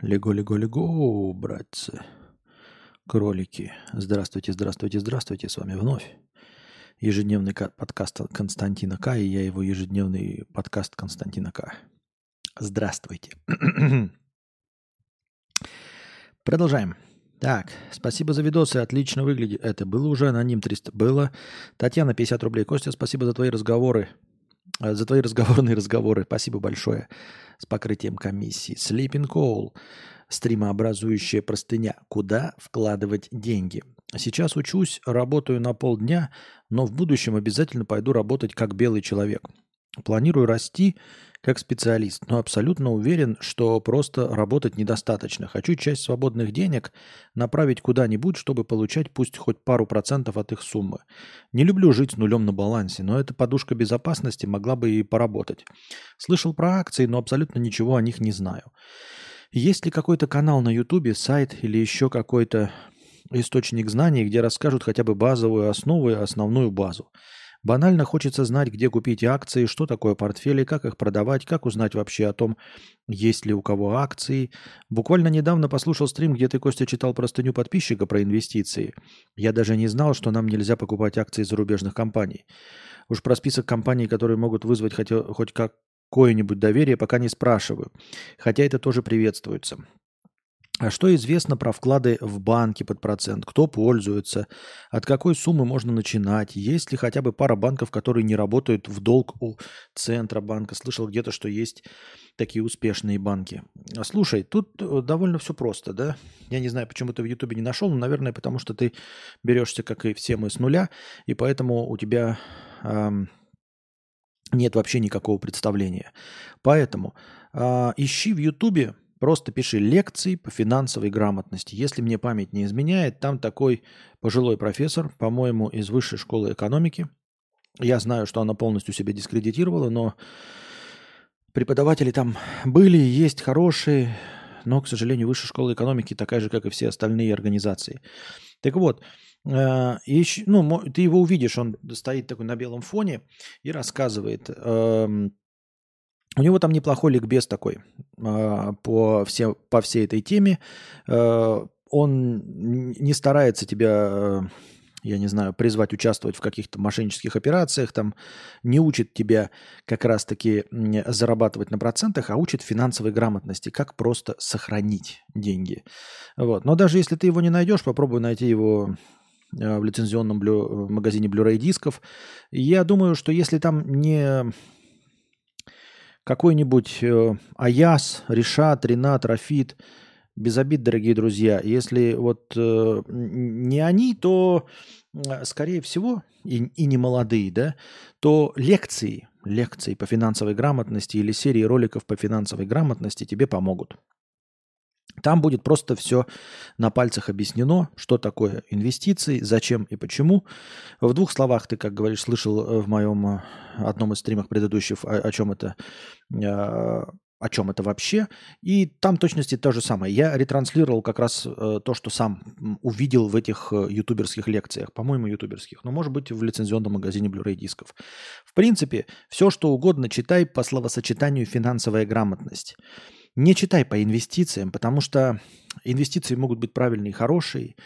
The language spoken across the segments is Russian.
Лего-лего-лего, братцы. Кролики. Здравствуйте, здравствуйте, здравствуйте. С вами вновь ежедневный подкаст Константина К. И я его ежедневный подкаст Константина К. Здравствуйте. Продолжаем. Так, спасибо за видосы, отлично выглядит. Это было уже, аноним 300 было. Татьяна, 50 рублей. Костя, спасибо за твои разговоры. Э, за твои разговорные разговоры. Спасибо большое. С покрытием комиссии. Sleeping Call. Стримообразующая простыня. Куда вкладывать деньги? Сейчас учусь, работаю на полдня, но в будущем обязательно пойду работать как белый человек. Планирую расти как специалист, но абсолютно уверен, что просто работать недостаточно. Хочу часть свободных денег направить куда-нибудь, чтобы получать пусть хоть пару процентов от их суммы. Не люблю жить с нулем на балансе, но эта подушка безопасности могла бы и поработать. Слышал про акции, но абсолютно ничего о них не знаю. Есть ли какой-то канал на Ютубе, сайт или еще какой-то источник знаний, где расскажут хотя бы базовую основу и основную базу? Банально хочется знать, где купить акции, что такое портфели, как их продавать, как узнать вообще о том, есть ли у кого акции. Буквально недавно послушал стрим, где ты, Костя, читал простыню подписчика про инвестиции. Я даже не знал, что нам нельзя покупать акции зарубежных компаний. Уж про список компаний, которые могут вызвать хотя, хоть какое-нибудь доверие, пока не спрашиваю. Хотя это тоже приветствуется. А что известно про вклады в банки под процент? Кто пользуется? От какой суммы можно начинать? Есть ли хотя бы пара банков, которые не работают в долг у Центробанка? Слышал где-то, что есть такие успешные банки. Слушай, тут э, довольно все просто, да? Я не знаю, почему ты в Ютубе не нашел, но, наверное, потому что ты берешься, как и все мы, с нуля, и поэтому у тебя эм, нет вообще никакого представления. Поэтому э, ищи в Ютубе Просто пиши лекции по финансовой грамотности. Если мне память не изменяет, там такой пожилой профессор, по-моему, из высшей школы экономики. Я знаю, что она полностью себя дискредитировала, но преподаватели там были, есть хорошие, но, к сожалению, высшая школа экономики такая же, как и все остальные организации. Так вот, э, еще, ну, ты его увидишь, он стоит такой на белом фоне и рассказывает эм, у него там неплохой ликбез такой э, по, все, по всей этой теме. Э, он не старается тебя, э, я не знаю, призвать участвовать в каких-то мошеннических операциях, там не учит тебя как раз-таки зарабатывать на процентах, а учит финансовой грамотности, как просто сохранить деньги. Вот. Но даже если ты его не найдешь, попробуй найти его в лицензионном блю, магазине Blu-ray дисков. Я думаю, что если там не какой-нибудь э, Аяс, Решат, Ренат, Рафит, без обид, дорогие друзья, если вот э, не они, то, скорее всего, и, и не молодые, да, то лекции, лекции по финансовой грамотности или серии роликов по финансовой грамотности тебе помогут. Там будет просто все на пальцах объяснено, что такое инвестиции, зачем и почему. В двух словах ты, как говоришь, слышал э, в моем э, одном из стримах предыдущих, о, о чем это, э, о чем это вообще. И там точности то же самое. Я ретранслировал как раз то, что сам увидел в этих ютуберских лекциях, по-моему, ютуберских, но может быть в лицензионном магазине Blu-ray дисков. В принципе, все, что угодно читай по словосочетанию финансовая грамотность. Не читай по инвестициям, потому что инвестиции могут быть правильные и хорошие,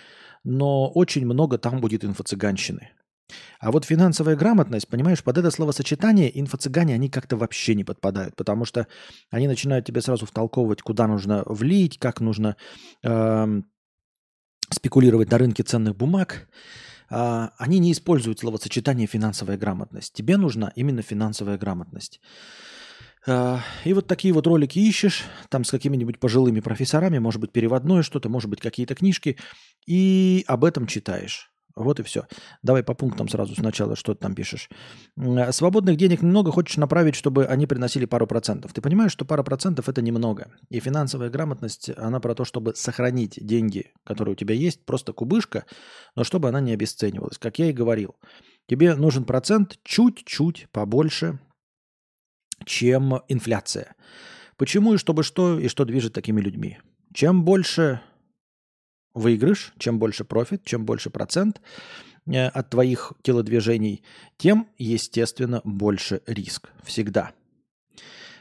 но очень много там будет инфо-цыганщины. А вот финансовая грамотность, понимаешь, под это словосочетание инфо-цыгане, они как-то вообще не подпадают, потому что они начинают тебе сразу втолковывать, куда нужно влить, как нужно э, спекулировать на рынке ценных бумаг. Э, они не используют словосочетание финансовая грамотность. Тебе нужна именно финансовая грамотность. А, и вот такие вот ролики ищешь, там с какими-нибудь пожилыми профессорами, может быть, переводное что-то, может быть, какие-то книжки, и об этом читаешь. Вот и все. Давай по пунктам сразу сначала, что ты там пишешь. А, свободных денег немного, хочешь направить, чтобы они приносили пару процентов. Ты понимаешь, что пара процентов это немного. И финансовая грамотность, она про то, чтобы сохранить деньги, которые у тебя есть, просто кубышка, но чтобы она не обесценивалась. Как я и говорил, тебе нужен процент чуть-чуть побольше чем инфляция. Почему и чтобы что, и что движет такими людьми? Чем больше выигрыш, чем больше профит, чем больше процент э, от твоих телодвижений, тем, естественно, больше риск. Всегда.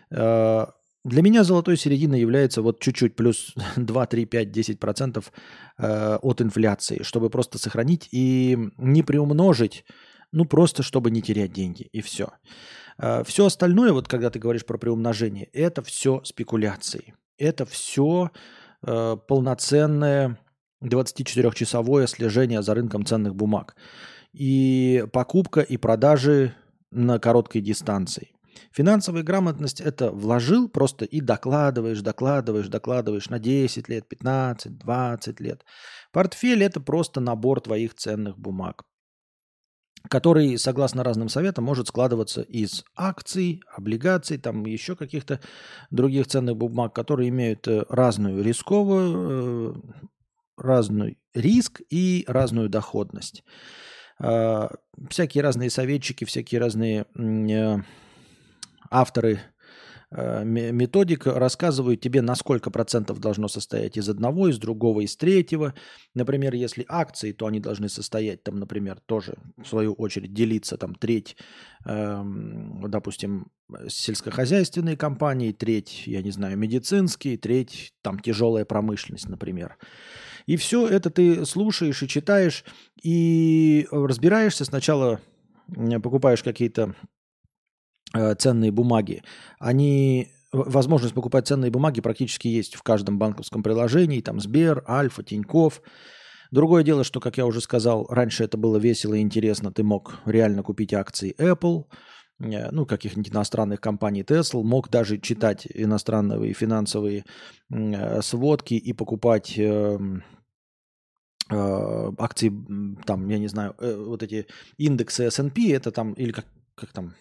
Э, для меня золотой серединой является вот чуть-чуть плюс 2, 3, 5, 10 процентов э, от инфляции, чтобы просто сохранить и не приумножить, ну просто чтобы не терять деньги и все. Все остальное, вот когда ты говоришь про приумножение, это все спекуляции. Это все полноценное 24-часовое слежение за рынком ценных бумаг. И покупка и продажи на короткой дистанции. Финансовая грамотность – это вложил просто и докладываешь, докладываешь, докладываешь на 10 лет, 15, 20 лет. Портфель – это просто набор твоих ценных бумаг, который, согласно разным советам, может складываться из акций, облигаций, там еще каких-то других ценных бумаг, которые имеют э, разную рисковую, э, разный риск и разную доходность. А, всякие разные советчики, всякие разные э, авторы э, методик рассказывают тебе, на сколько процентов должно состоять из одного, из другого, из третьего. Например, если акции, то они должны состоять, там, например, тоже, в свою очередь, делиться там треть, э, допустим, сельскохозяйственные компании, треть, я не знаю, медицинские, треть, там, тяжелая промышленность, например. И все это ты слушаешь и читаешь, и разбираешься. Сначала покупаешь какие-то э, ценные бумаги. Они возможность покупать ценные бумаги практически есть в каждом банковском приложении, там Сбер, Альфа, Тиньков. Другое дело, что, как я уже сказал, раньше это было весело и интересно, ты мог реально купить акции Apple, э, ну, каких-нибудь иностранных компаний Tesla, мог даже читать иностранные финансовые э, сводки и покупать эм, Э, акции, там, я не знаю, э, вот эти индексы S&P, это там, или как, как там,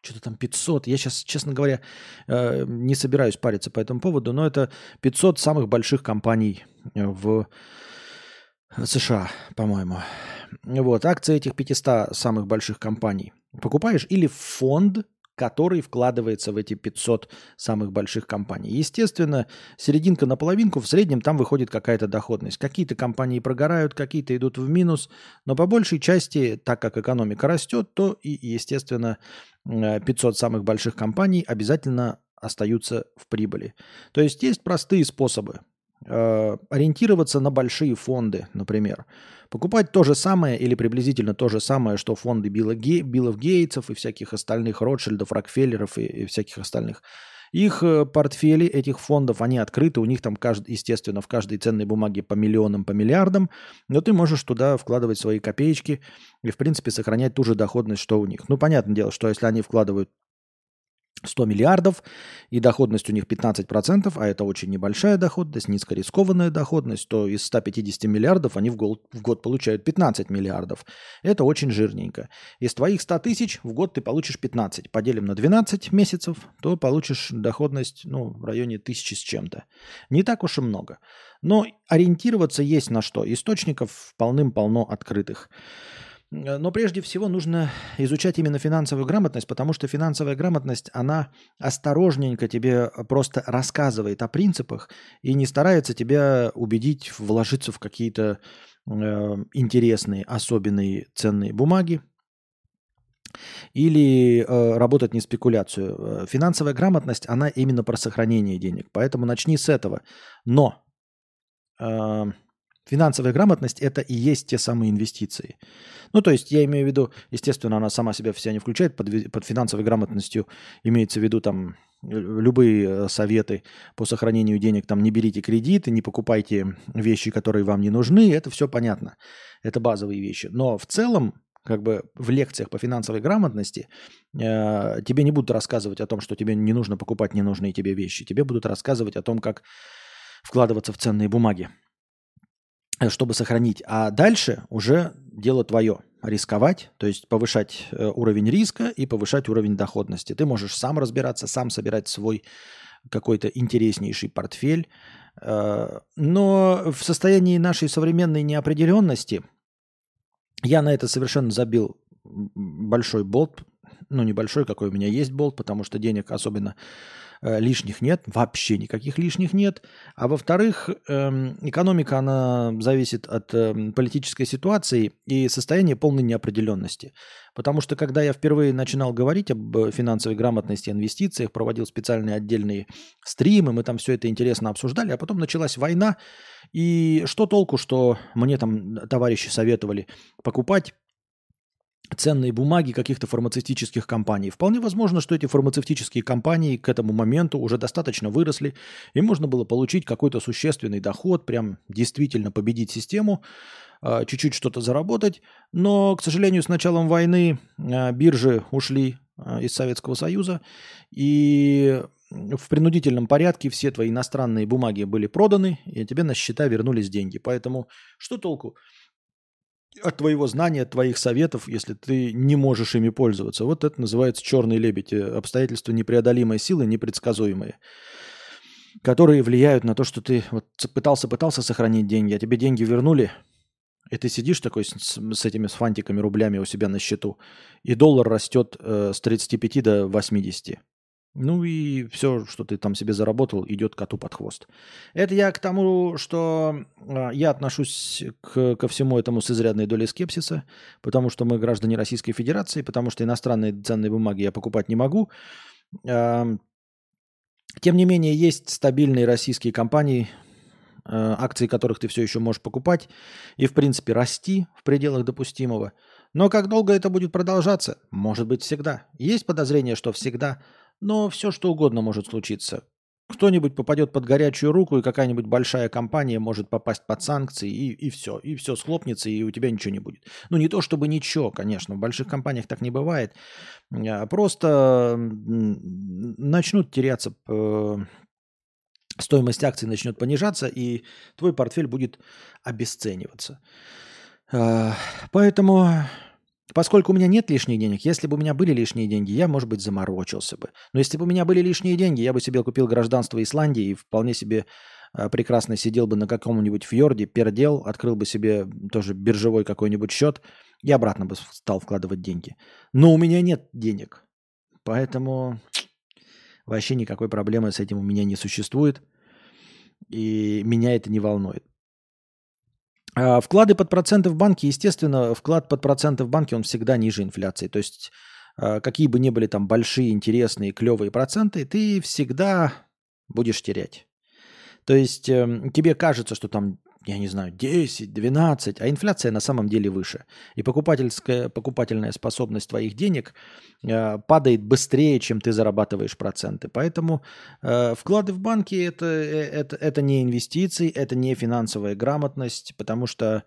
что-то там 500. Я сейчас, честно говоря, э, не собираюсь париться по этому поводу, но это 500 самых больших компаний в США, по-моему. Вот, акции этих 500 самых больших компаний покупаешь или фонд который вкладывается в эти 500 самых больших компаний. Естественно, серединка на половинку, в среднем там выходит какая-то доходность. Какие-то компании прогорают, какие-то идут в минус, но по большей части, так как экономика растет, то и, естественно, 500 самых больших компаний обязательно остаются в прибыли. То есть есть простые способы э, ориентироваться на большие фонды, например. Покупать то же самое или приблизительно то же самое, что фонды Билла Ге, Биллов Гейтсов и всяких остальных Ротшильдов, Рокфеллеров и, и всяких остальных. Их э, портфели этих фондов, они открыты, у них там, каждый, естественно, в каждой ценной бумаге по миллионам, по миллиардам, но ты можешь туда вкладывать свои копеечки и, в принципе, сохранять ту же доходность, что у них. Ну, понятное дело, что если они вкладывают 100 миллиардов, и доходность у них 15%, а это очень небольшая доходность, низкорискованная доходность, то из 150 миллиардов они в год, в год получают 15 миллиардов. Это очень жирненько. Из твоих 100 тысяч в год ты получишь 15. Поделим на 12 месяцев, то получишь доходность ну, в районе тысячи с чем-то. Не так уж и много. Но ориентироваться есть на что. Источников полным-полно открытых. Э, но прежде всего нужно изучать именно финансовую грамотность, потому что финансовая грамотность, она осторожненько тебе просто рассказывает о принципах и не старается тебя убедить вложиться в какие-то э, интересные, особенные ценные бумаги, или э, работать не спекуляцию. Э, финансовая грамотность, она именно про сохранение денег. Поэтому начни с этого. Но э, Финансовая грамотность – это и есть те самые инвестиции. Ну, то есть я имею в виду, естественно, она сама себя вся не включает, под, под финансовой грамотностью имеется в виду там любые э, советы по сохранению денег, там не берите кредиты, не покупайте вещи, которые вам не нужны, это все понятно, это базовые вещи. Но в целом, как бы в лекциях по финансовой грамотности э, тебе не будут рассказывать о том, что тебе не нужно покупать ненужные тебе вещи, тебе будут рассказывать о том, как вкладываться в ценные бумаги. Э, чтобы сохранить. А дальше уже дело твое. Рисковать, то есть повышать э, уровень риска и повышать уровень доходности. Ты можешь сам разбираться, сам собирать свой какой-то интереснейший портфель. Э, но в состоянии нашей современной неопределенности я на это совершенно забил большой болт. Ну, небольшой, какой у меня есть болт, потому что денег особенно лишних нет, вообще никаких лишних нет. А во-вторых, эм, экономика, она зависит от эм, политической ситуации и состояния полной неопределенности. Потому что когда я впервые начинал говорить об э, финансовой грамотности, инвестициях, проводил специальные отдельные стримы, мы там все это интересно обсуждали, а потом началась война, и что толку, что мне там товарищи советовали покупать ценные бумаги каких-то фармацевтических компаний. Вполне возможно, что эти фармацевтические компании к этому моменту уже достаточно выросли, и можно было получить какой-то существенный доход, прям действительно победить систему, а, чуть-чуть что-то заработать. Но, к сожалению, с началом войны а, биржи ушли а, из Советского Союза, и в принудительном порядке все твои иностранные бумаги были проданы, и тебе на счета вернулись деньги. Поэтому что толку? От твоего знания, от твоих советов, если ты не можешь ими пользоваться. Вот это называется черный лебедь. Обстоятельства непреодолимой силы, непредсказуемые, которые влияют на то, что ты вот пытался-пытался сохранить деньги, а тебе деньги вернули, и ты сидишь такой с, с этими с фантиками, рублями у себя на счету, и доллар растет э, с 35 до 80. Ну и все, что ты там себе заработал, идет коту под хвост. Это я к тому, что э, я отношусь к, ко всему этому с изрядной долей скепсиса, потому что мы граждане Российской Федерации, потому что иностранные ценные бумаги я покупать не могу. Тем не менее, есть стабильные российские компании, э, акции которых ты все еще можешь покупать и, в принципе, расти в пределах допустимого. Но как долго это будет продолжаться? Может быть, всегда. Есть подозрение, что всегда – но все что угодно может случиться. Кто-нибудь попадет под горячую руку, и какая-нибудь большая компания может попасть под санкции, и, и все. И все схлопнется, и у тебя ничего не будет. Ну, не то чтобы ничего, конечно. В больших компаниях так не бывает. А просто начнут теряться стоимость акций начнет понижаться, и твой портфель будет обесцениваться. А, поэтому Поскольку у меня нет лишних денег, если бы у меня были лишние деньги, я, может быть, заморочился бы. Но если бы у меня были лишние деньги, я бы себе купил гражданство Исландии и вполне себе э, прекрасно сидел бы на каком-нибудь фьорде, пердел, открыл бы себе тоже биржевой какой-нибудь счет и обратно бы стал вкладывать деньги. Но у меня нет денег. Поэтому вообще никакой проблемы с этим у меня не существует. И меня это не волнует. А вклады под проценты в банке, естественно, вклад под проценты в банке, он всегда ниже инфляции. То есть а, какие бы ни были там большие, интересные, клевые проценты, ты всегда будешь терять. То есть эм, тебе кажется, что там я не знаю, 10, 12, а инфляция на самом деле выше. И покупательская, покупательная способность твоих денег э, падает быстрее, чем ты зарабатываешь проценты. Поэтому э, вклады в банки это, э, это, это не инвестиции, это не финансовая грамотность, потому что,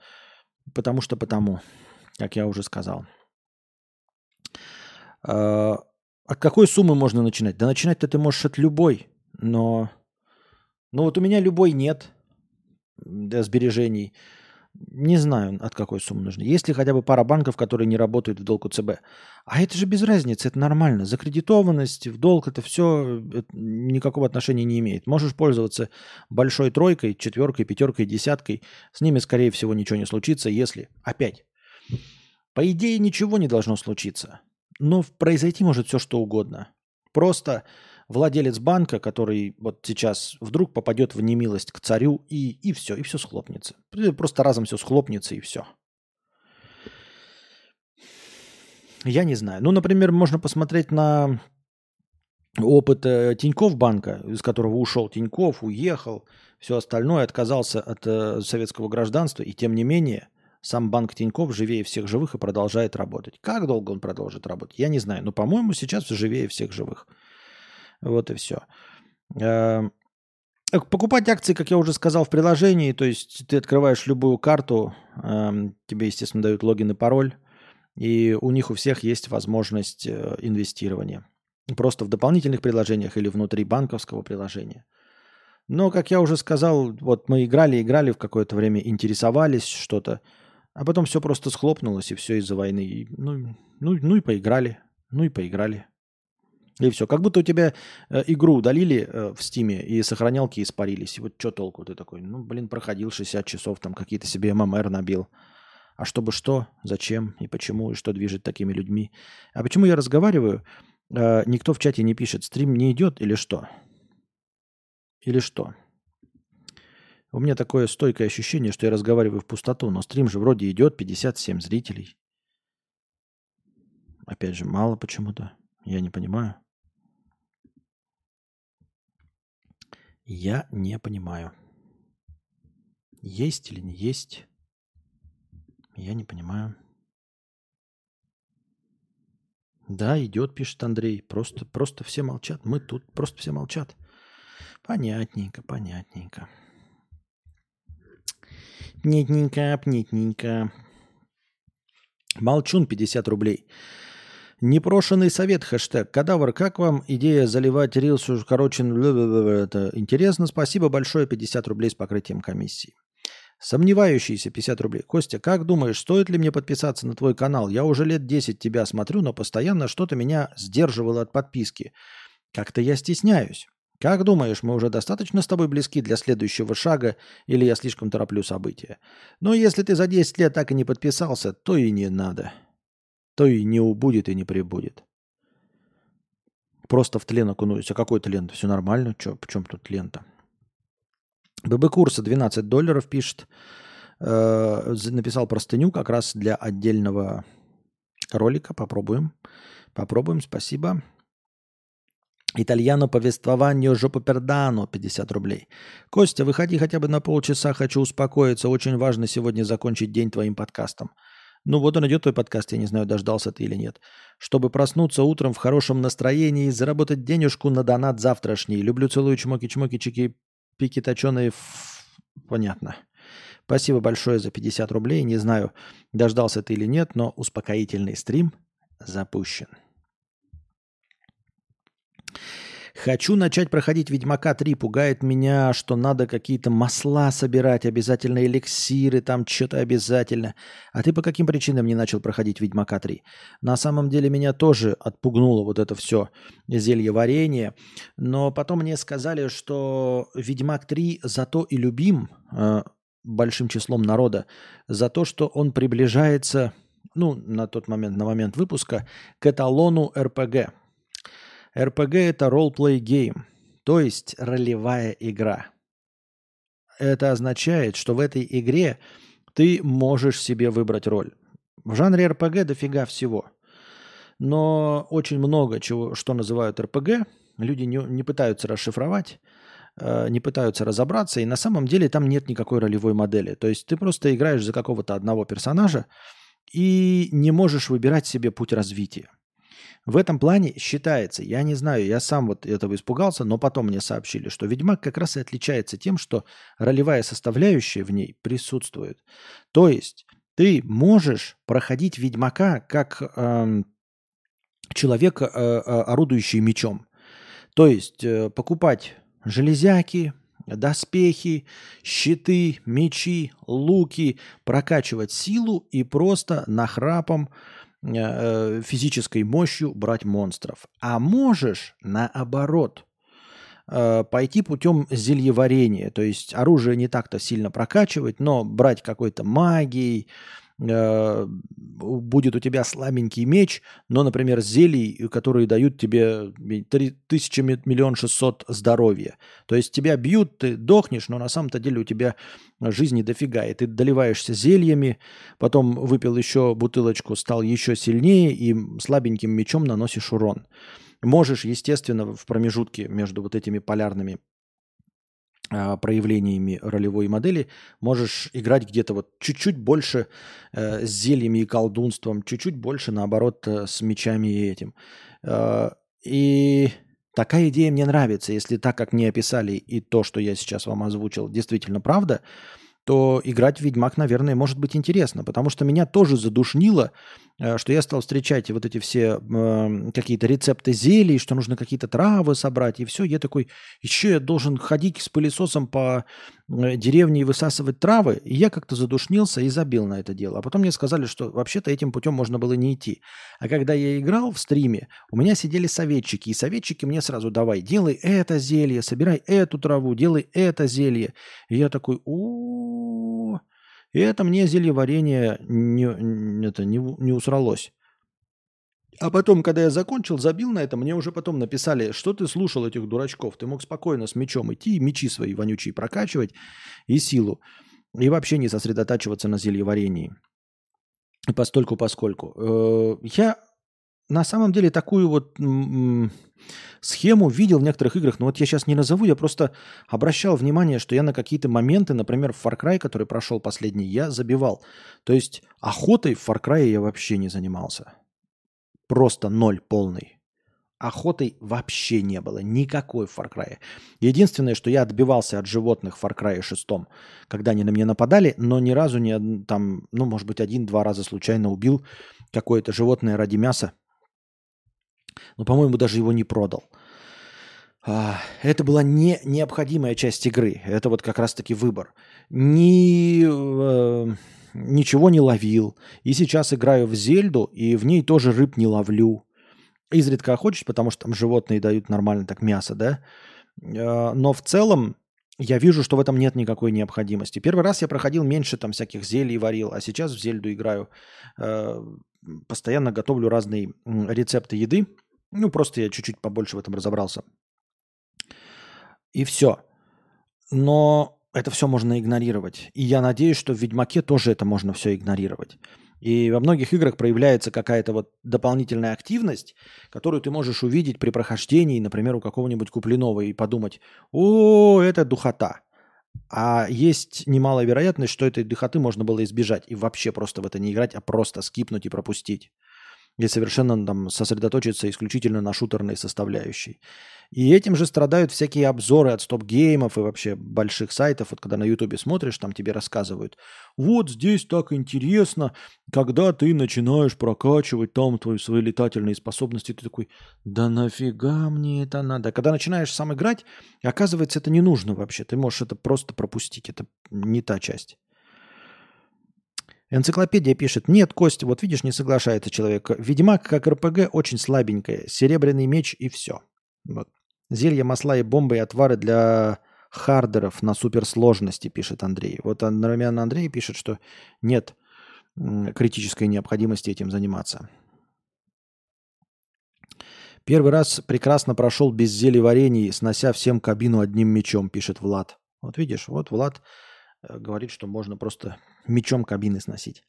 потому что потому, как я уже сказал. Э, от какой суммы можно начинать? Да начинать-то ты можешь от любой, но... Ну вот у меня любой нет – для сбережений. Не знаю, от какой суммы нужно. Есть ли хотя бы пара банков, которые не работают в долг у ЦБ? А это же без разницы, это нормально. Закредитованность в долг, это все это никакого отношения не имеет. Можешь пользоваться большой тройкой, четверкой, пятеркой, десяткой. С ними, скорее всего, ничего не случится, если... Опять, по идее, ничего не должно случиться. Но произойти может все, что угодно. Просто владелец банка, который вот сейчас вдруг попадет в немилость к царю, и, и все, и все схлопнется. Просто разом все схлопнется, и все. Я не знаю. Ну, например, можно посмотреть на опыт э, Тиньков банка, из которого ушел Тиньков, уехал, все остальное, отказался от э, советского гражданства, и тем не менее сам банк Тиньков живее всех живых и продолжает работать. Как долго он продолжит работать, я не знаю, но, по-моему, сейчас живее всех живых. Вот и все. Эм, покупать акции, как я уже сказал, в приложении, то есть ты открываешь любую карту, эм, тебе, естественно, дают логин и пароль, и у них у всех есть возможность э, инвестирования. Просто в дополнительных приложениях или внутри банковского приложения. Но, как я уже сказал, вот мы играли, играли в какое-то время, интересовались что-то, а потом все просто схлопнулось, и все из-за войны. И, ну, ну, ну и поиграли, ну и поиграли. И все. Как будто у тебя э, игру удалили э, в стиме, и сохранялки испарились. И вот что толку ты такой? Ну, блин, проходил 60 часов, там какие-то себе ММР набил. А чтобы что, зачем и почему, и что движет такими людьми. А почему я разговариваю? Э, никто в чате не пишет, стрим не идет или что? Или что? У меня такое стойкое ощущение, что я разговариваю в пустоту, но стрим же вроде идет, 57 зрителей. Опять же, мало почему-то. Я не понимаю. Я не понимаю. Есть или не есть? Я не понимаю. Да, идет, пишет Андрей. Просто, просто все молчат. Мы тут, просто все молчат. Понятненько, понятненько. Нетненько, пнетненько. Молчун 50 рублей. Непрошенный совет, хэштег. Кадавр, как вам идея заливать рилс укорочен? Это интересно. Спасибо большое. 50 рублей с покрытием комиссии. Сомневающийся 50 рублей. Костя, как думаешь, стоит ли мне подписаться на твой канал? Я уже лет 10 тебя смотрю, но постоянно что-то меня сдерживало от подписки. Как-то я стесняюсь. Как думаешь, мы уже достаточно с тобой близки для следующего шага, или я слишком тороплю события? Но если ты за 10 лет так и не подписался, то и не надо то и не убудет и не прибудет. Просто в тлен окунусь. А какой тлен? Все нормально. Чё, в чем тут лента? ББ курса 12 долларов пишет. Э, написал простыню как раз для отдельного ролика. Попробуем. Попробуем, спасибо. Итальяно повествование жопу пердану 50 рублей. Костя, выходи хотя бы на полчаса, хочу успокоиться. Очень важно сегодня закончить день твоим подкастом. Ну вот он идет твой подкаст, я не знаю, дождался ты или нет. Чтобы проснуться утром в хорошем настроении и заработать денежку на донат завтрашний. Люблю, целую, чмоки-чмоки, чики, пики точеные. Понятно. Спасибо большое за 50 рублей. Не знаю, дождался ты или нет, но успокоительный стрим запущен. Хочу начать проходить Ведьмака 3. Пугает меня, что надо какие-то масла собирать, обязательно эликсиры, там что-то обязательно. А ты по каким причинам не начал проходить Ведьмака 3? На самом деле меня тоже отпугнуло вот это все зелье варенье. Но потом мне сказали, что Ведьмак 3 зато и любим э, большим числом народа за то, что он приближается, ну, на тот момент, на момент выпуска, к эталону РПГ – RPG – это role-play game, то есть ролевая игра. Это означает, что в этой игре ты можешь себе выбрать роль. В жанре RPG дофига всего. Но очень много чего, что называют RPG, люди не, не пытаются расшифровать, э, не пытаются разобраться, и на самом деле там нет никакой ролевой модели. То есть ты просто играешь за какого-то одного персонажа и не можешь выбирать себе путь развития. В этом плане считается, я не знаю, я сам вот этого испугался, но потом мне сообщили, что Ведьмак как раз и отличается тем, что ролевая составляющая в ней присутствует. То есть ты можешь проходить Ведьмака как э, человек, э, орудующий мечом. То есть э, покупать железяки, доспехи, щиты, мечи, луки, прокачивать силу и просто нахрапом Э, физической мощью брать монстров. А можешь наоборот э, пойти путем зельеварения. То есть оружие не так-то сильно прокачивать, но брать какой-то магией, Э, будет у тебя слабенький меч, но, например, зелий, которые дают тебе 3000 миллион 600 здоровья. То есть тебя бьют, ты дохнешь, но на самом-то деле у тебя жизни дофига. И ты доливаешься зельями, потом выпил еще бутылочку, стал еще сильнее и слабеньким мечом наносишь урон. Можешь, естественно, в промежутке между вот этими полярными проявлениями ролевой модели можешь играть где-то вот чуть-чуть больше э, с зельями и колдунством, чуть-чуть больше, наоборот, э, с мечами и этим. Э, и такая идея мне нравится. Если так, как мне описали, и то, что я сейчас вам озвучил, действительно правда, то играть в Ведьмак, наверное, может быть интересно, потому что меня тоже задушнило Э, что я стал встречать вот эти все э, какие-то рецепты зелий, что нужно какие-то травы собрать, и все. Я такой, еще я должен ходить с пылесосом по э, деревне и высасывать травы. И я как-то задушнился и забил на это дело. А потом мне сказали, что вообще-то этим путем можно было не идти. А когда я играл в стриме, у меня сидели советчики, и советчики мне сразу давай, делай это зелье, собирай эту траву, делай это зелье. И я такой, о и это мне зелье варенье не, это, не, не усралось. А потом, когда я закончил, забил на это, мне уже потом написали, что ты слушал этих дурачков. Ты мог спокойно с мечом идти, мечи свои вонючие прокачивать и силу. И вообще не сосредотачиваться на зельеварении. И постольку поскольку. Э, я на самом деле такую вот схему видел в некоторых играх, но вот я сейчас не назову, я просто обращал внимание, что я на какие-то моменты, например, в Far Cry, который прошел последний, я забивал. То есть охотой в Far Cry я вообще не занимался. Просто ноль полный. Охотой вообще не было. Никакой в Far Cry. Единственное, что я отбивался от животных в Far Cry 6, когда они на меня нападали, но ни разу не там, ну, может быть, один-два раза случайно убил какое-то животное ради мяса но, по-моему, даже его не продал. А, это была не необходимая часть игры. Это вот как раз-таки выбор. Ни, э, ничего не ловил. И сейчас играю в Зельду, и в ней тоже рыб не ловлю. Изредка охочусь, потому что там животные дают нормально так мясо, да. Э, но в целом я вижу, что в этом нет никакой необходимости. Первый раз я проходил меньше там всяких зелий варил, а сейчас в Зельду играю. Э, постоянно готовлю разные рецепты еды ну, просто я чуть-чуть побольше в этом разобрался. И все. Но это все можно игнорировать. И я надеюсь, что в Ведьмаке тоже это можно все игнорировать. И во многих играх проявляется какая-то вот дополнительная активность, которую ты можешь увидеть при прохождении, например, у какого-нибудь купленного и подумать, о, это духота. А есть немалая вероятность, что этой духоты можно было избежать и вообще просто в это не играть, а просто скипнуть и пропустить и совершенно там сосредоточиться исключительно на шутерной составляющей. И этим же страдают всякие обзоры от стоп-геймов и вообще больших сайтов. Вот когда на ютубе смотришь, там тебе рассказывают. Вот здесь так интересно, когда ты начинаешь прокачивать там твои свои летательные способности, ты такой, да нафига мне это надо? Когда начинаешь сам играть, оказывается, это не нужно вообще. Ты можешь это просто пропустить. Это не та часть. Энциклопедия пишет, нет, Кость, вот видишь, не соглашается человек. Ведьмак как РПГ очень слабенькая. Серебряный меч и все. Вот. Зелья, масла и бомбы и отвары для хардеров на суперсложности, пишет Андрей. Вот одновременно Андрей пишет, что нет критической необходимости этим заниматься. Первый раз прекрасно прошел без зелий варений, снося всем кабину одним мечом, пишет Влад. Вот видишь, вот Влад говорит, что можно просто мечом кабины сносить.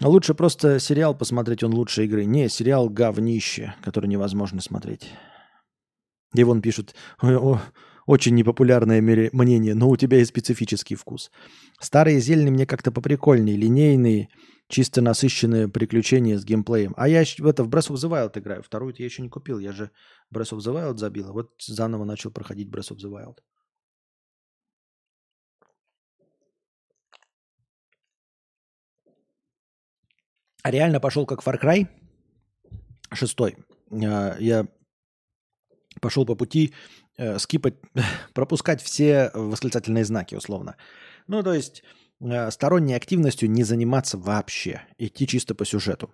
Лучше просто сериал посмотреть, он лучше игры. Не, сериал говнище, который невозможно смотреть. И вон пишут, очень непопулярное мнение, но у тебя есть специфический вкус. Старые зельни мне как-то поприкольнее, линейные, чисто насыщенные приключения с геймплеем. А я в это в Breath of the Wild играю. Вторую я еще не купил, я же Breath of the Wild забил. А вот заново начал проходить Breath of the Wild. А реально пошел как Far Cry 6. А, я пошел по пути э, скипать, пропускать все восклицательные знаки, условно. Ну, то есть э, сторонней активностью не заниматься вообще, идти чисто по сюжету.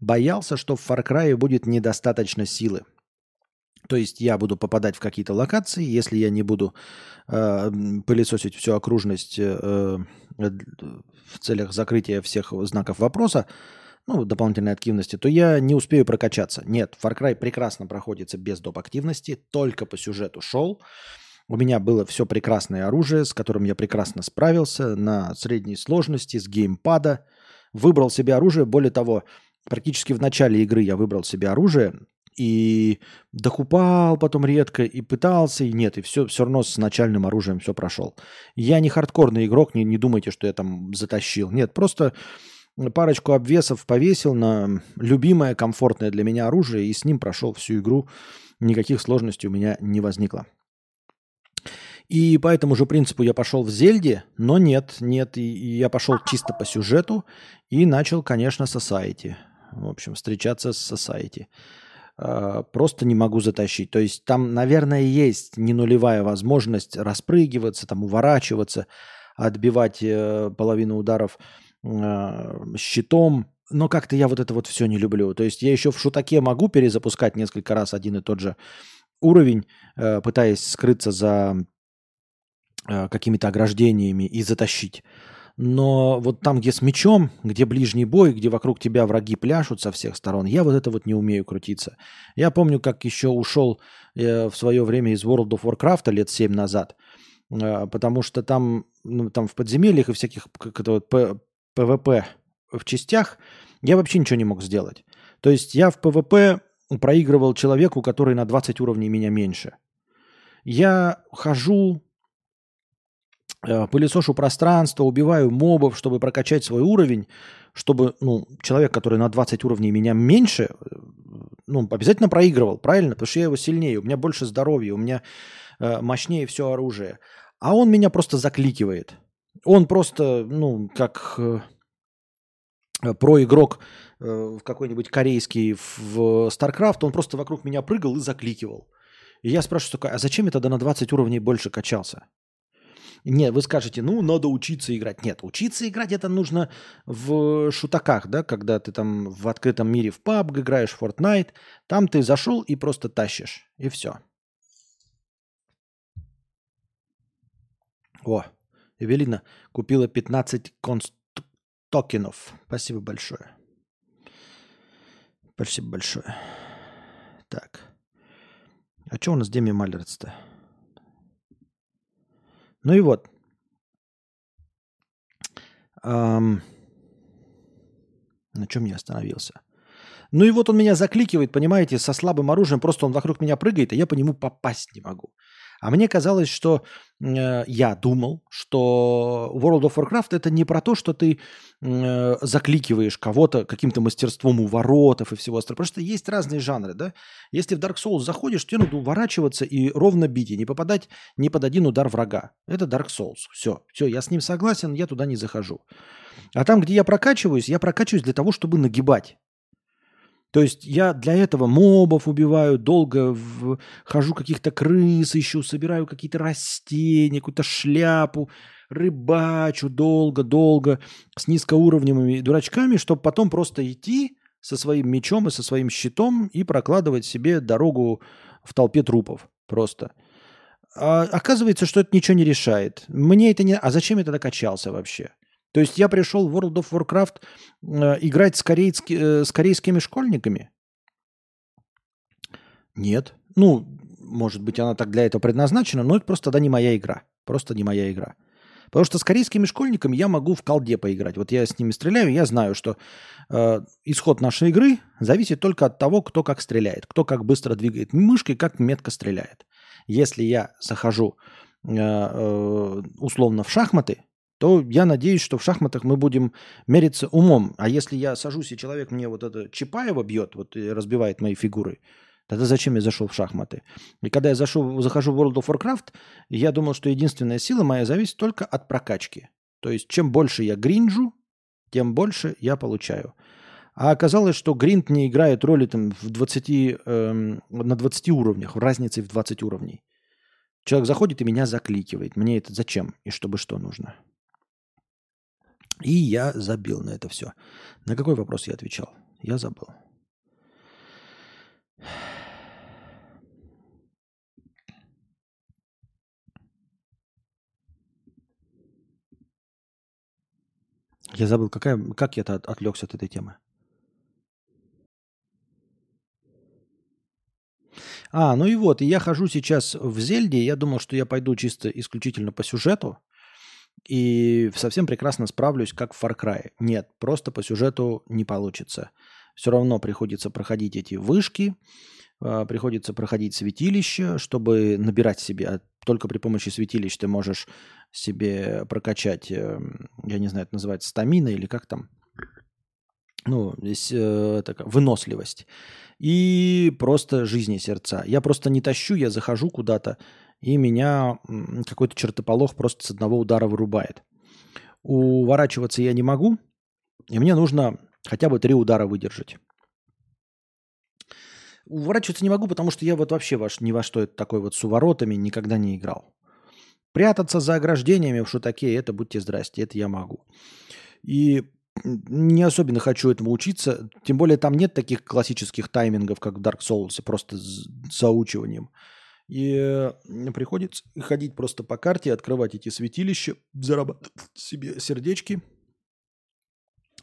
Боялся, что в Far Cry будет недостаточно силы. То есть я буду попадать в какие-то локации, если я не буду э, пылесосить всю окружность э, э, в целях закрытия всех знаков вопроса, ну, дополнительной активности, то я не успею прокачаться. Нет, Far Cry прекрасно проходится без доп. активности, только по сюжету шел. У меня было все прекрасное оружие, с которым я прекрасно справился на средней сложности, с геймпада. Выбрал себе оружие, более того, практически в начале игры я выбрал себе оружие, и докупал потом редко, и пытался, и нет, и все, все равно с начальным оружием все прошел. Я не хардкорный игрок, не, не думайте, что я там затащил. Нет, просто парочку обвесов повесил на любимое, комфортное для меня оружие, и с ним прошел всю игру. Никаких сложностей у меня не возникло. И по этому же принципу я пошел в Зельде, но нет, нет, и, я пошел чисто по сюжету и начал, конечно, Society. В общем, встречаться с Society. Э, просто не могу затащить. То есть там, наверное, есть не нулевая возможность распрыгиваться, там уворачиваться, отбивать э, половину ударов э, щитом. Но как-то я вот это вот все не люблю. То есть я еще в шутаке могу перезапускать несколько раз один и тот же уровень, пытаясь скрыться за какими-то ограждениями и затащить. Но вот там, где с мечом, где ближний бой, где вокруг тебя враги пляшут со всех сторон, я вот это вот не умею крутиться. Я помню, как еще ушел э, в свое время из World of Warcraft лет 7 назад, э, потому что там, ну, там в подземельях и всяких как это вот, ПВП в частях я вообще ничего не мог сделать. То есть я в ПВП проигрывал человеку, который на 20 уровней меня меньше. Я хожу, пылесошу пространство, убиваю мобов, чтобы прокачать свой уровень, чтобы ну, человек, который на 20 уровней меня меньше, э, ну, обязательно проигрывал, правильно? Потому что я его сильнее, у меня больше здоровья, у меня э, мощнее все оружие. А он меня просто закликивает. Он просто, ну, как э, проигрок э, какой-нибудь корейский в StarCraft, он просто вокруг меня прыгал и закликивал. И я спрашиваю, а зачем я тогда на 20 уровней больше качался? Нет, вы скажете, ну, надо учиться играть. Нет, учиться играть это нужно в шутаках, да, когда ты там в открытом мире в PUBG играешь, в Fortnite. Там ты зашел и просто тащишь, и все. О, Эвелина купила 15 конст токенов. Спасибо большое. Спасибо большое. Так. А что у нас Деми Малерц-то? Ну и вот. Эм, на чем я остановился? Ну и вот он меня закликивает, понимаете, со слабым оружием, просто он вокруг меня прыгает, и я по нему попасть не могу. А мне казалось, что э, я думал, что World of Warcraft это не про то, что ты э, закликиваешь кого-то каким-то мастерством у воротов и всего остального. Что есть разные жанры, да. Если в Dark Souls заходишь, тебе надо уворачиваться и ровно бить, и не попадать ни под один удар врага. Это Dark Souls. Все, все, я с ним согласен, я туда не захожу. А там, где я прокачиваюсь, я прокачиваюсь для того, чтобы нагибать. То есть я для этого мобов убиваю, долго в... хожу каких-то крыс ищу, собираю какие-то растения, какую-то шляпу, рыбачу долго-долго с низкоуровневыми дурачками, чтобы потом просто идти со своим мечом и со своим щитом и прокладывать себе дорогу в толпе трупов просто. А оказывается, что это ничего не решает. Мне это не... А зачем я тогда качался вообще? То есть я пришел в World of Warcraft э, играть с, корейски, э, с корейскими школьниками? Нет. Ну, может быть, она так для этого предназначена, но это просто тогда не моя игра. Просто не моя игра. Потому что с корейскими школьниками я могу в колде поиграть. Вот я с ними стреляю, я знаю, что э, исход нашей игры зависит только от того, кто как стреляет, кто как быстро двигает мышкой, как метко стреляет. Если я захожу э, э, условно в шахматы, то я надеюсь, что в шахматах мы будем мериться умом. А если я сажусь, и человек мне вот это Чапаева бьет, вот и разбивает мои фигуры, тогда зачем я зашел в шахматы? И когда я зашел, захожу в World of Warcraft, я думал, что единственная сила моя зависит только от прокачки. То есть чем больше я гринжу, тем больше я получаю. А оказалось, что гринд не играет роли там, в 20, эм, на 20 уровнях, в разнице в 20 уровней. Человек заходит и меня закликивает. Мне это зачем и чтобы что нужно? И я забил на это все. На какой вопрос я отвечал? Я забыл. Я забыл, какая, как я от, отвлекся от этой темы. А, ну и вот, я хожу сейчас в Зельде, я думал, что я пойду чисто исключительно по сюжету, и совсем прекрасно справлюсь, как в Far Cry. Нет, просто по сюжету не получится. Все равно приходится проходить эти вышки, а, приходится проходить святилище, чтобы набирать себе. А только при помощи святилищ ты можешь себе прокачать, эм, я не знаю, это называется стамина или как там, ну, здесь э, такая выносливость. И просто жизни сердца. Я просто не тащу, я захожу куда-то, и меня какой-то чертополох просто с одного удара вырубает. Уворачиваться я не могу, и мне нужно хотя бы три удара выдержать. Уворачиваться не могу, потому что я вот вообще ваш, ни во что это такой вот с уворотами никогда не играл. Прятаться за ограждениями в шутаке, это будьте здрасте, это я могу. И не особенно хочу этому учиться, тем более там нет таких классических таймингов, как в Dark Souls, просто с заучиванием. И приходится ходить просто по карте, открывать эти святилища, зарабатывать себе сердечки.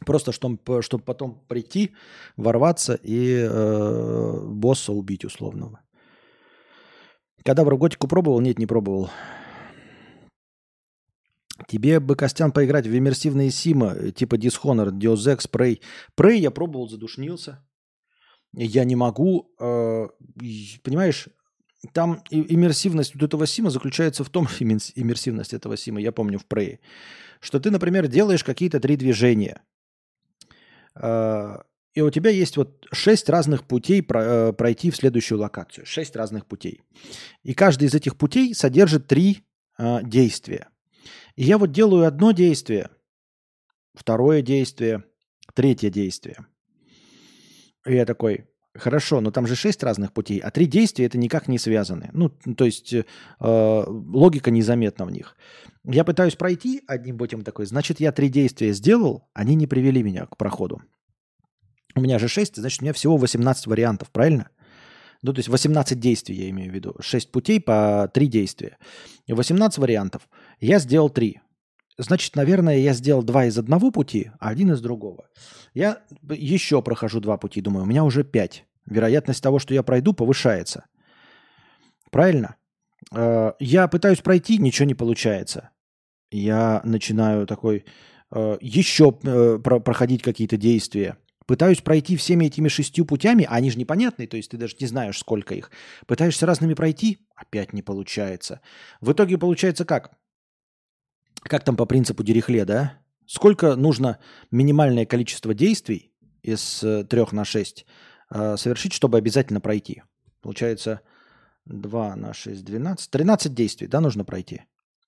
Просто чтобы, чтобы потом прийти, ворваться и э, босса убить условного. Когда в Роготику пробовал? Нет, не пробовал. Тебе бы, Костян, поиграть в иммерсивные симы, типа Dishonored, Deus Ex, Prey. Prey я пробовал, задушнился. Я не могу, э, понимаешь, там иммерсивность вот этого сима заключается в том, иммерсивность этого сима, я помню в Prey, что ты, например, делаешь какие-то три движения, э, и у тебя есть вот шесть разных путей э, пройти в следующую локацию. Шесть разных путей. И каждый из этих путей содержит три действия. И я вот делаю одно действие, второе действие, третье действие. И я такой, хорошо, но там же шесть разных путей, а три действия это никак не связаны. Ну, то есть э, логика незаметна в них. Я пытаюсь пройти одним путем такой, значит, я три действия сделал, они не привели меня к проходу. У меня же 6, значит, у меня всего 18 вариантов, правильно? Ну, то есть 18 действий, я имею в виду. 6 путей по 3 действия. 18 вариантов. Я сделал 3. Значит, наверное, я сделал 2 из одного пути, а один из другого. Я еще прохожу 2 пути, думаю, у меня уже 5. Вероятность того, что я пройду, повышается. Правильно? Э, я пытаюсь пройти, ничего не получается. Я начинаю такой э, еще э, проходить какие-то действия. Пытаюсь пройти всеми этими шестью путями, а они же непонятные, то есть ты даже не знаешь, сколько их. Пытаешься разными пройти, опять не получается. В итоге получается как? Как там по принципу Дирихле, да? Сколько нужно минимальное количество действий из э, трех на шесть э, совершить, чтобы обязательно пройти? Получается 2 на 6, 12. 13 действий, да, нужно пройти?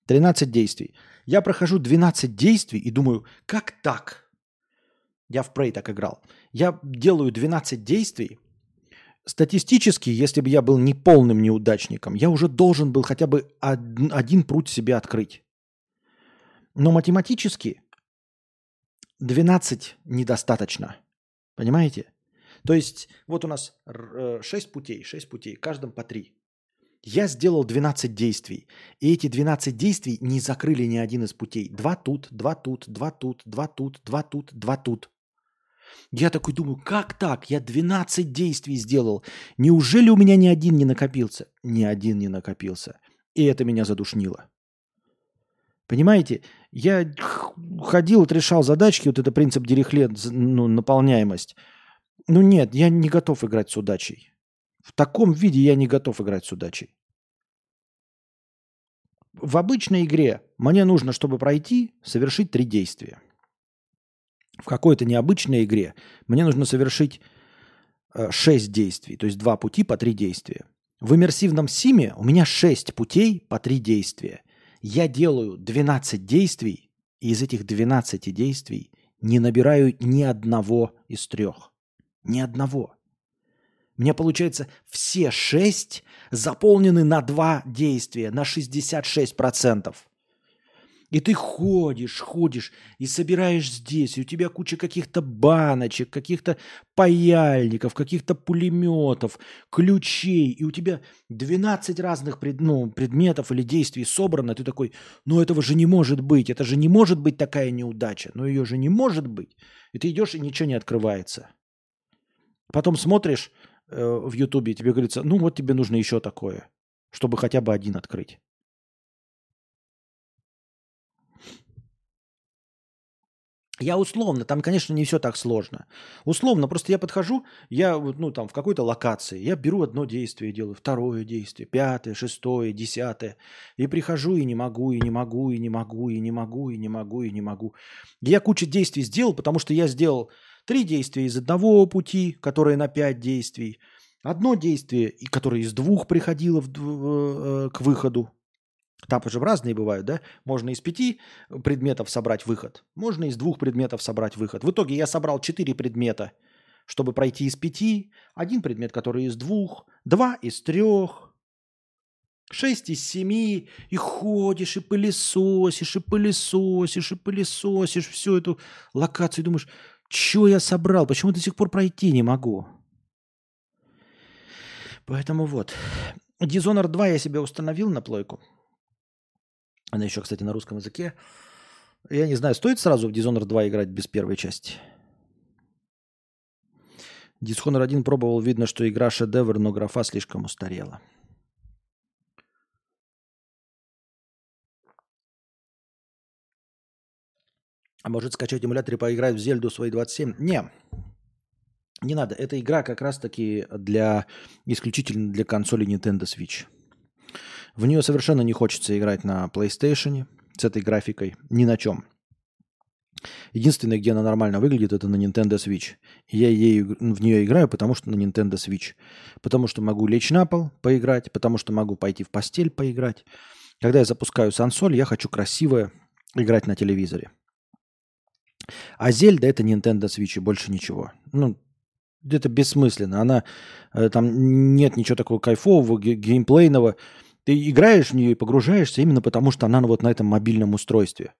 13 действий. Я прохожу 12 действий и думаю, как так? Я в Prey так играл. Я делаю 12 действий. Статистически, если бы я был не полным неудачником, я уже должен был хотя бы один, путь себе открыть. Но математически 12 недостаточно. Понимаете? То есть вот у нас 6 э, путей, 6 путей, каждом по 3. Я сделал 12 действий, и эти 12 действий не закрыли ни один из путей. Два тут, два тут, два тут, два тут, два тут, два тут. Я такой думаю, как так? Я 12 действий сделал. Неужели у меня ни один не накопился? Ни один не накопился. И это меня задушнило. Понимаете, я ходил, решал задачки, вот это принцип Дирихле, ну, наполняемость. Ну нет, я не готов играть с удачей. В таком виде я не готов играть с удачей. В обычной игре мне нужно, чтобы пройти, совершить три действия в какой-то необычной игре мне нужно совершить э, 6 действий, то есть два пути по 3 действия. В иммерсивном симе у меня 6 путей по 3 действия. Я делаю 12 действий, и из этих 12 действий не набираю ни одного из трех. Ни одного. У меня получается все 6 заполнены на 2 действия, на 66%. И ты ходишь, ходишь и собираешь здесь, и у тебя куча каких-то баночек, каких-то паяльников, каких-то пулеметов, ключей, и у тебя 12 разных пред, ну, предметов или действий собрано, ты такой, ну этого же не может быть, это же не может быть такая неудача, но ее же не может быть. И ты идешь, и ничего не открывается. Потом смотришь э, в Ютубе, и тебе говорится, ну вот тебе нужно еще такое, чтобы хотя бы один открыть. Я условно, там, конечно, не все так сложно. Условно, просто я подхожу, я ну, там, в какой-то локации, я беру одно действие, делаю второе действие, пятое, шестое, десятое, и прихожу и не могу, и не могу, и не могу, и не могу, и не могу, и не могу. Я кучу действий сделал, потому что я сделал три действия из одного пути, которые на пять действий, одно действие, которое из двух приходило в, в, э, к выходу, Этапы же разные бывают, да? Можно из пяти предметов собрать выход, можно из двух предметов собрать выход. В итоге я собрал четыре предмета, чтобы пройти из пяти, один предмет, который из двух, два из трех, шесть из семи, и ходишь, и пылесосишь, и пылесосишь, и пылесосишь всю эту локацию, и думаешь, что я собрал, почему до сих пор пройти не могу? Поэтому вот. Dishonored 2 я себе установил на плойку. Она еще, кстати, на русском языке. Я не знаю, стоит сразу в Dishonored 2 играть без первой части? Dishonored 1 пробовал, видно, что игра шедевр, но графа слишком устарела. А может скачать эмулятор и поиграть в Зельду свои 27? Не, не надо. Эта игра как раз-таки для исключительно для консоли Nintendo Switch. В нее совершенно не хочется играть на PlayStation с этой графикой, ни на чем. Единственное, где она нормально выглядит, это на Nintendo Switch. Я ей, в нее играю, потому что на Nintendo Switch. Потому что могу лечь на пол, поиграть, потому что могу пойти в постель, поиграть. Когда я запускаю сансоль, я хочу красиво играть на телевизоре. А Зельда это Nintendo Switch и больше ничего. Ну, это бессмысленно. Она, э, там нет ничего такого кайфового, геймплейного. Ты играешь в нее и погружаешься именно потому, что она вот на этом мобильном устройстве.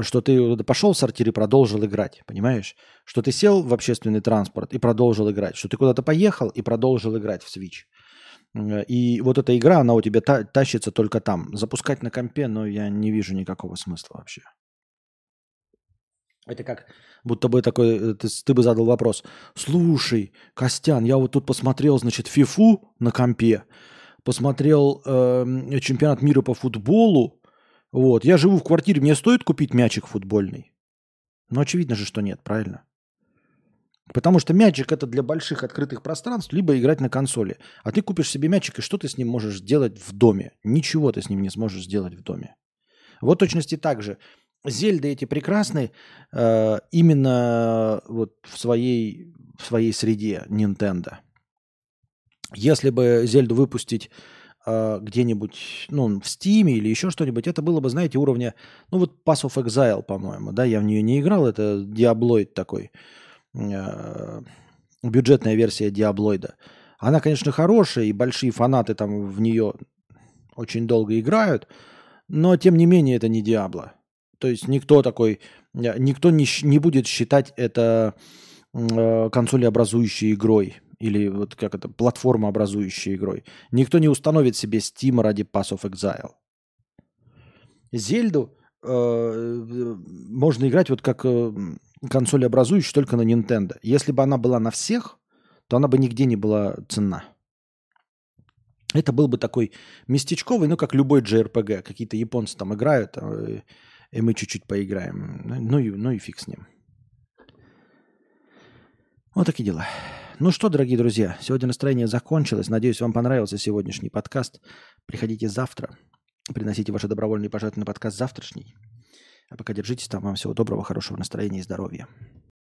Что ты пошел в сортир и продолжил играть, понимаешь? Что ты сел в общественный транспорт и продолжил играть. Что ты куда-то поехал и продолжил играть в Switch. И вот эта игра, она у тебя та- тащится только там. Запускать на компе, но я не вижу никакого смысла вообще. Это как будто бы такой, э, ты, ты бы задал вопрос. Слушай, Костян, я вот тут посмотрел, значит, ФИФУ на компе, посмотрел э, чемпионат мира по футболу. Вот, я живу в квартире, мне стоит купить мячик футбольный? Ну, очевидно же, что нет, правильно? Потому что мячик это для больших открытых пространств, либо играть на консоли. А ты купишь себе мячик, и что ты с ним можешь сделать в доме? Ничего ты с ним не сможешь сделать в доме. Вот точности так же. Зельды эти прекрасны э, именно вот в своей, в своей среде Nintendo. Если бы Зельду выпустить э, где-нибудь, ну, в Steam или еще что-нибудь, это было бы, знаете, уровня, ну, вот Pass of Exile, по-моему, да, я в нее не играл, это Диаблоид такой, э, бюджетная версия Диаблоида. Она, конечно, хорошая, и большие фанаты там в нее очень долго играют, но, тем не менее, это не Диабло. То есть никто такой, никто не, не будет считать это э, консолеобразующей игрой или вот как это, платформообразующей игрой. Никто не установит себе Steam ради Pass of Exile. Зельду э, можно играть вот как э, консолеобразующую только на Nintendo. Если бы она была на всех, то она бы нигде не была ценна. Это был бы такой местечковый, ну, как любой JRPG. Какие-то японцы там играют, э, и мы чуть-чуть поиграем. Ну и, ну и фиг с ним. Вот такие дела. Ну что, дорогие друзья, сегодня настроение закончилось. Надеюсь, вам понравился сегодняшний подкаст. Приходите завтра. Приносите ваши добровольные пожертвования на подкаст завтрашний. А пока держитесь там. Вам всего доброго, хорошего настроения и здоровья.